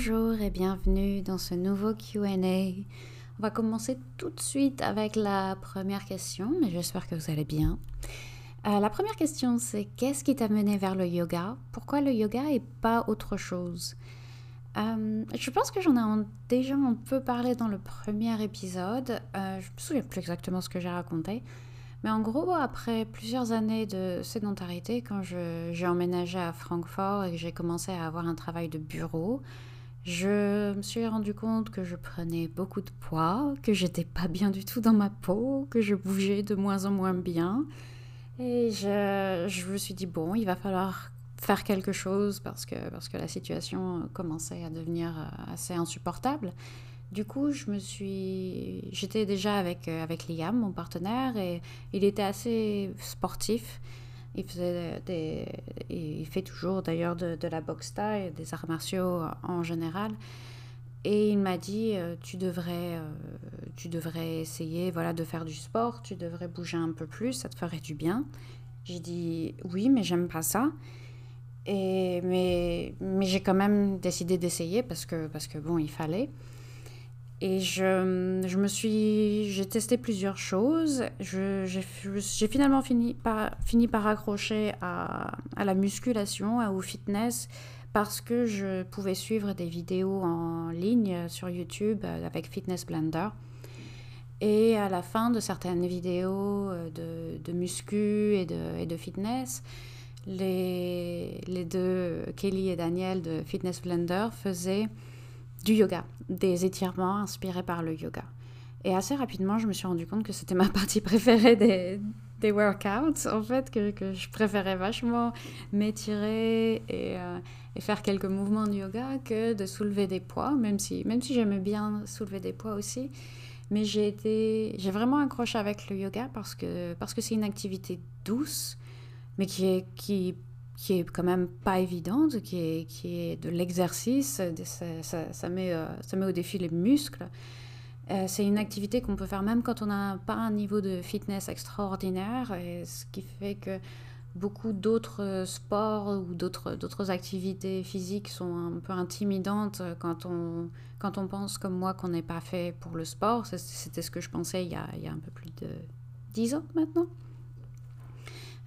Bonjour et bienvenue dans ce nouveau QA. On va commencer tout de suite avec la première question, mais j'espère que vous allez bien. Euh, la première question, c'est qu'est-ce qui t'a mené vers le yoga? Pourquoi le yoga et pas autre chose? Euh, Je pense que j'en ai déjà un peu parlé dans le premier épisode. Euh, je me souviens plus exactement ce que j'ai raconté. Mais en gros, après plusieurs années de sédentarité, quand j'ai emménagé à Francfort et que j'ai commencé à avoir un travail de bureau, je me suis rendu compte que je prenais beaucoup de poids, que j'étais pas bien du tout dans ma peau, que je bougeais de moins en moins bien. Et je, je me suis dit, bon, il va falloir faire quelque chose parce que, parce que la situation commençait à devenir assez insupportable. Du coup, je me suis, j'étais déjà avec euh, avec Liam, mon partenaire, et il était assez sportif. Il faisait des, il fait toujours d'ailleurs de, de, la boxe taille, des arts martiaux en général. Et il m'a dit, euh, tu devrais, euh, tu devrais essayer, voilà, de faire du sport. Tu devrais bouger un peu plus, ça te ferait du bien. J'ai dit oui, mais j'aime pas ça. Et mais mais j'ai quand même décidé d'essayer parce que parce que bon, il fallait. Et je, je, me suis, j'ai testé plusieurs choses. j'ai, finalement fini par, fini par accrocher à, à, la musculation, au fitness, parce que je pouvais suivre des vidéos en ligne sur YouTube avec Fitness Blender. Et à la fin de certaines vidéos de, de muscu et de, et de fitness, les, les deux, Kelly et Daniel de Fitness Blender, faisaient du yoga, des étirements inspirés par le yoga. Et assez rapidement, je me suis rendu compte que c'était ma partie préférée des, des workouts, en fait, que, que je préférais vachement m'étirer et, euh, et, faire quelques mouvements de yoga que de soulever des poids, même si, même si j'aimais bien soulever des poids aussi. Mais j'ai été, j'ai vraiment accroché avec le yoga parce que parce que c'est une activité douce, mais qui qui qui est quand même pas évidente, qui est, qui est de l'exercice, ça, met, euh, ça met au défi les muscles. Euh, c'est une activité qu'on peut faire même quand on n'a pas un niveau de fitness extraordinaire, ce qui fait que beaucoup d'autres sports ou d'autres activités physiques sont un peu intimidantes quand on, quand on pense comme moi qu'on n'est pas fait pour le sport. C'était ce que je pensais il y, a, il y a un peu plus de 10 ans maintenant.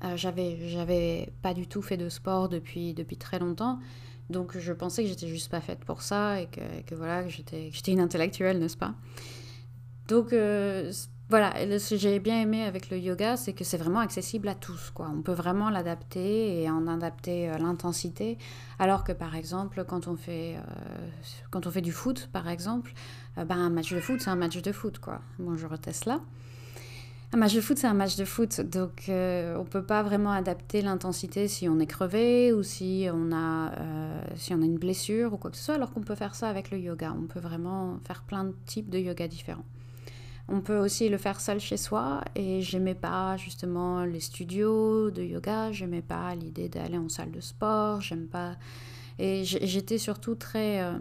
Euh, j'avais pas du tout fait de sport depuis, depuis très longtemps. Donc je pensais que j'étais juste pas faite pour ça et que, que voilà, que j'étais, une intellectuelle, n'est-ce pas? Donc euh, voilà, ce que j'ai bien aimé avec le yoga, c'est que c'est vraiment accessible à tous. Quoi. On peut vraiment l'adapter et en adapter euh, l'intensité. Alors que par exemple, quand on fait, quand on fait du foot, par exemple, ben, un match de foot, c'est un match de foot. Quoi. Bonjour Tesla. Un match de foot, c'est un match de foot. Donc, euh, on ne peut pas vraiment adapter l'intensité si on est crevé ou si on, a, euh, si on a une blessure ou quoi que ce soit, alors qu'on peut faire ça avec le yoga. On peut vraiment faire plein de types de yoga différents. On peut aussi le faire seul chez soi et j'aimais pas justement les studios de yoga, j'aimais pas l'idée d'aller en salle de sport, j'aime pas. Et j'étais surtout très, euh,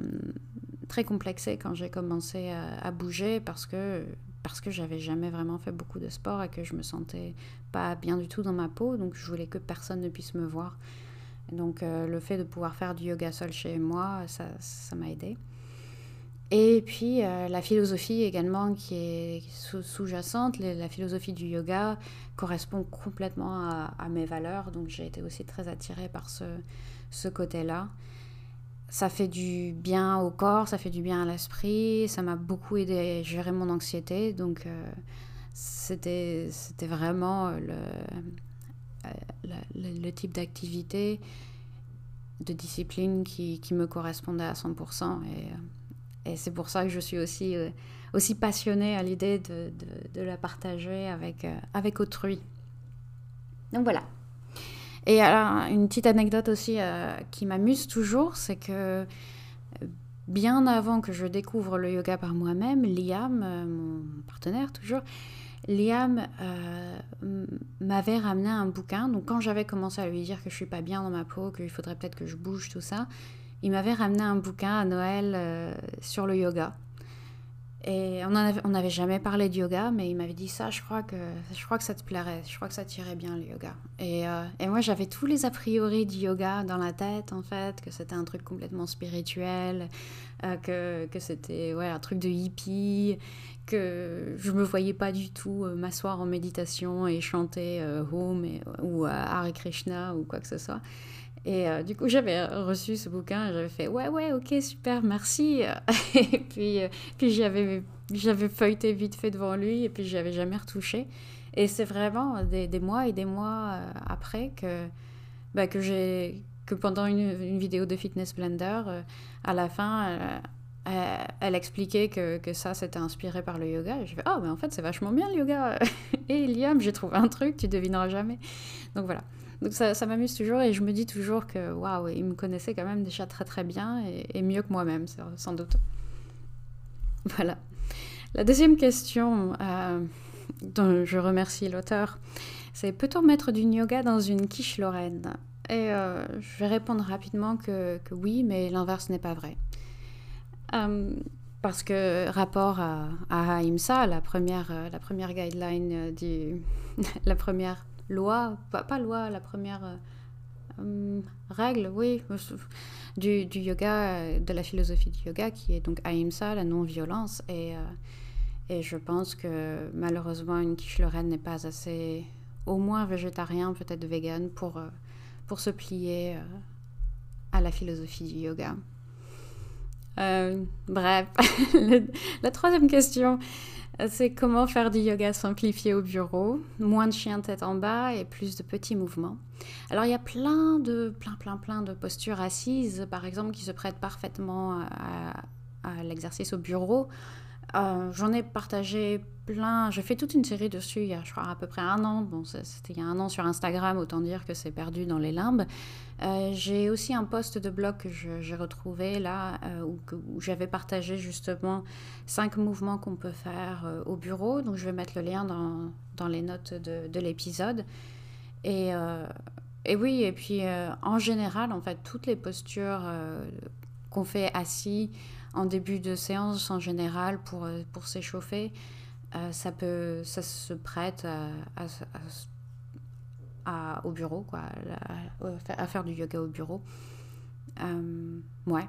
très complexée quand j'ai commencé à, à, bouger parce que parce que j'avais jamais vraiment fait beaucoup de sport et que je me sentais pas bien du tout dans ma peau, donc je voulais que personne ne puisse me voir. Donc euh, le fait de pouvoir faire du yoga seul chez moi, ça m'a aidé. Et puis euh, la philosophie également qui est sous-jacente, la philosophie du yoga correspond complètement à, à mes valeurs, donc j'ai été aussi très attirée par ce, ce côté-là ça fait du bien au corps, ça fait du bien à l'esprit, ça m'a beaucoup aidé à gérer mon anxiété, donc euh, c'était vraiment euh, le, le, type d'activité, de discipline qui, qui, me correspondait à 100%. Et, et c'est pour ça que je suis aussi, euh, aussi passionnée à l'idée de, de, de, la partager avec, avec autrui. Donc voilà, et alors, une petite anecdote aussi euh, qui m'amuse toujours, c'est que euh, bien avant que je découvre le yoga par moi-même, Liam, euh, mon partenaire toujours, Liam m'avait ramené un bouquin. Donc quand j'avais commencé à lui dire que je suis pas bien dans ma peau, qu'il faudrait peut-être que je bouge, tout ça, il m'avait ramené un bouquin à Noël sur le yoga. Et on n'avait jamais parlé de yoga, mais il m'avait dit ça, je crois, que, je crois que ça te plairait, je crois que ça tirait bien le yoga. Et, euh, et moi, j'avais tous les a priori du yoga dans la tête, en fait, que c'était un truc complètement spirituel, euh, que, que c'était ouais, un truc de hippie, que je me voyais pas du tout euh, m'asseoir en méditation et chanter Home ou Hare Krishna ou quoi que ce soit. Et euh, du coup, j'avais reçu ce bouquin et j'avais fait ouais, ouais, ok, super, merci. et puis, euh, puis j'avais, feuilleté vite fait devant lui et puis j'avais jamais retouché. Et c'est vraiment des, mois et des mois euh, après que, bah, que que pendant une, une, vidéo de Fitness Blender, à la fin, elle, elle expliquait que, que ça c'était inspiré par le yoga. Et je fais oh, mais en fait, c'est vachement bien le yoga. et Liam, j'ai trouvé un truc, tu devineras jamais. Donc voilà. Donc ça, m'amuse toujours et je me dis toujours que waouh, il me connaissait quand même déjà très très bien et, mieux que moi-même, sans doute. Voilà. La deuxième question euh, dont je remercie l'auteur, c'est peut-on mettre du yoga dans une quiche lorraine? Et euh, je vais répondre rapidement que oui, mais l'inverse n'est pas vrai. Euh, parce que rapport à, à Ahimsa, la première, la première guideline du, la première loi, pas, loi, la première euh, règle, oui, du, yoga, euh, de la philosophie du yoga, qui est donc ahimsa, la non-violence. Et, euh, et je pense que malheureusement, une quiche lorraine n'est pas assez, au moins végétarien, peut-être vegan, pour, pour se plier à la philosophie du yoga. Bref, la troisième question, c'est comment faire du yoga simplifié au bureau, moins de chiens tête en bas et plus de petits mouvements. Alors il y a plein de plein plein plein de postures assises par exemple qui se prêtent parfaitement à l'exercice au bureau. Euh, j'en ai partagé plein. J'ai fait toute une série dessus il y a, je crois, à peu près un an. Bon, c'était il y a un an sur Instagram, autant dire que c'est perdu dans les limbes. Euh, j'ai aussi un post de blog que j'ai retrouvé là, euh, où, j'avais partagé justement cinq mouvements qu'on peut faire au bureau. Donc, je vais mettre le lien dans, dans les notes de, de l'épisode. Et, et oui, et puis en général, en fait, toutes les postures qu'on fait assis, en début de séance en général pour, euh, pour s'échauffer, euh, ça, peut, ça se prête à, au bureau, quoi, à, faire du yoga au bureau. Euh, ouais.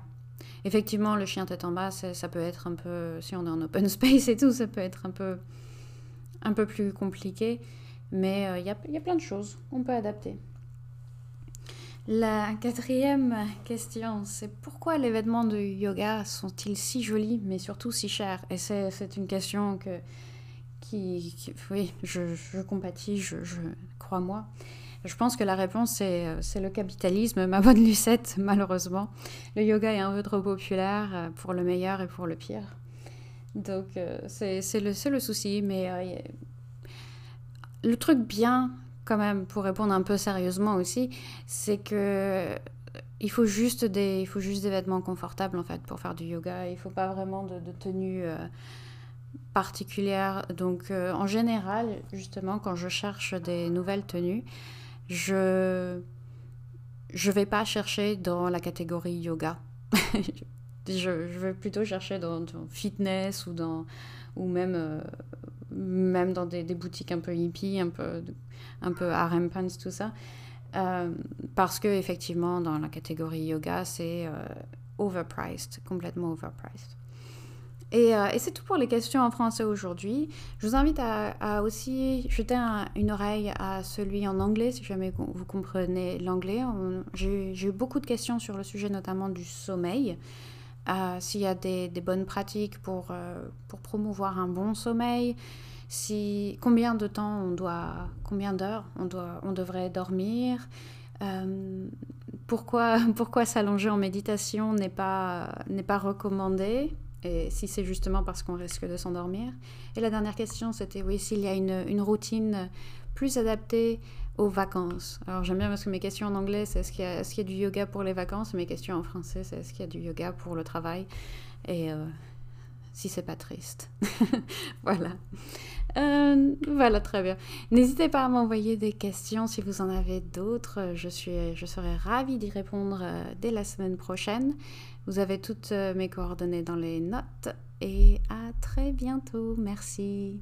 Effectivement, le chien tête en bas, ça peut être un peu, si on est en open space et tout, ça peut être un peu, un peu plus compliqué. Mais il y, a, y a plein de choses, on peut adapter. La quatrième question, c'est pourquoi les vêtements de yoga sont-ils si jolis mais surtout si chers? Et c'est une question que, qui, oui, je, compatis, je, crois moi. Je pense que la réponse, c'est le capitalisme, ma bonne Lucette, malheureusement. Le yoga est un peu trop populaire euh, pour le meilleur et pour le pire. Donc, euh, c'est le, le souci. Mais euh, le truc bien quand même, pour répondre un peu sérieusement aussi, c'est que il faut juste des, il faut juste des vêtements confortables en fait pour faire du yoga. Il faut pas vraiment de, tenue euh, particulière. Donc euh, en général, justement, quand je cherche des nouvelles tenues, je je vais pas chercher dans la catégorie yoga. je, vais plutôt chercher dans, fitness ou dans ou même euh, même dans des, boutiques un peu hippie, un peu un peu harem pants, tout ça. Euh, parce que effectivement, dans la catégorie yoga, c'est euh, overpriced, complètement overpriced. Euh, et c'est tout pour les questions en français aujourd'hui. Je vous invite à, aussi jeter une oreille à celui en anglais, si jamais vous comprenez l'anglais. J'ai eu beaucoup de questions sur le sujet, notamment du sommeil. S'il y a des, bonnes pratiques pour, pour promouvoir un bon sommeil, si, combien de temps on doit, combien d'heures on, doit, on devrait dormir, euh, pourquoi, pourquoi s'allonger en méditation n'est pas, pas recommandé, et si c'est justement parce qu'on risque de s'endormir. Et la dernière question, c'était oui, s'il y a une, une, routine plus adaptée aux vacances. Alors j'aime bien parce que mes questions en anglais, c'est est-ce qu'il y, est y, a du yoga pour les vacances? Mes questions en français, c'est est-ce qu'il y a du yoga pour le travail? Et euh, si c'est pas triste. voilà. Euh, voilà, très bien. N'hésitez pas à m'envoyer des questions si vous en avez d'autres. Je, suis, je serai ravie d'y répondre euh, dès la semaine prochaine. Vous avez toutes mes coordonnées dans les notes. et à très bientôt. Merci.